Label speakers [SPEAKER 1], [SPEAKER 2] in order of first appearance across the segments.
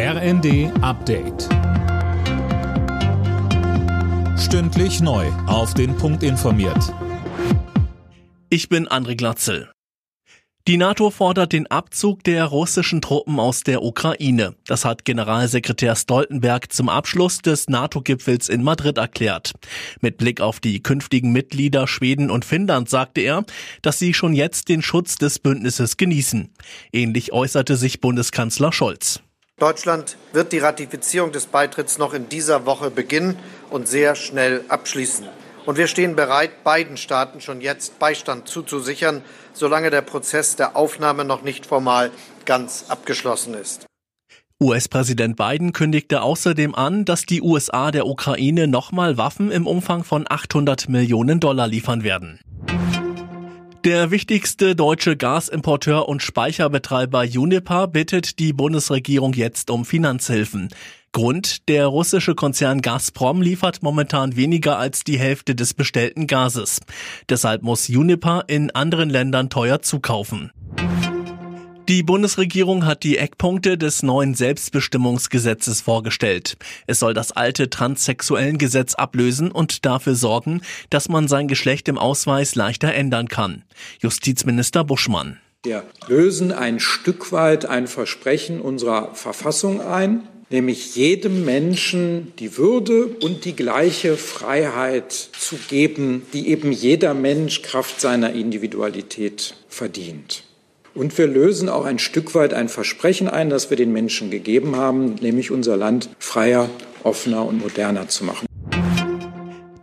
[SPEAKER 1] RND Update. Stündlich neu. Auf den Punkt informiert.
[SPEAKER 2] Ich bin André Glatzel. Die NATO fordert den Abzug der russischen Truppen aus der Ukraine. Das hat Generalsekretär Stoltenberg zum Abschluss des NATO-Gipfels in Madrid erklärt. Mit Blick auf die künftigen Mitglieder Schweden und Finnland sagte er, dass sie schon jetzt den Schutz des Bündnisses genießen. Ähnlich äußerte sich Bundeskanzler Scholz.
[SPEAKER 3] Deutschland wird die Ratifizierung des Beitritts noch in dieser Woche beginnen und sehr schnell abschließen. Und wir stehen bereit, beiden Staaten schon jetzt Beistand zuzusichern, solange der Prozess der Aufnahme noch nicht formal ganz abgeschlossen ist.
[SPEAKER 2] US-Präsident Biden kündigte außerdem an, dass die USA der Ukraine nochmal Waffen im Umfang von 800 Millionen Dollar liefern werden. Der wichtigste deutsche Gasimporteur und Speicherbetreiber Uniper bittet die Bundesregierung jetzt um Finanzhilfen. Grund, der russische Konzern Gazprom liefert momentan weniger als die Hälfte des bestellten Gases. Deshalb muss Uniper in anderen Ländern teuer zukaufen. Die Bundesregierung hat die Eckpunkte des neuen Selbstbestimmungsgesetzes vorgestellt. Es soll das alte transsexuellen Gesetz ablösen und dafür sorgen, dass man sein Geschlecht im Ausweis leichter ändern kann. Justizminister Buschmann.
[SPEAKER 4] Wir lösen ein Stück weit ein Versprechen unserer Verfassung ein, nämlich jedem Menschen die Würde und die gleiche Freiheit zu geben, die eben jeder Mensch Kraft seiner Individualität verdient. Und wir lösen auch ein Stück weit ein Versprechen ein, das wir den Menschen gegeben haben, nämlich unser Land freier, offener und moderner zu machen.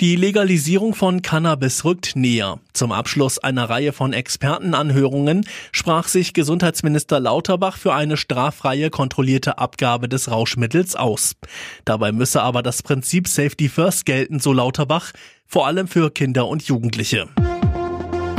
[SPEAKER 2] Die Legalisierung von Cannabis rückt näher. Zum Abschluss einer Reihe von Expertenanhörungen sprach sich Gesundheitsminister Lauterbach für eine straffreie kontrollierte Abgabe des Rauschmittels aus. Dabei müsse aber das Prinzip Safety First gelten, so Lauterbach, vor allem für Kinder und Jugendliche.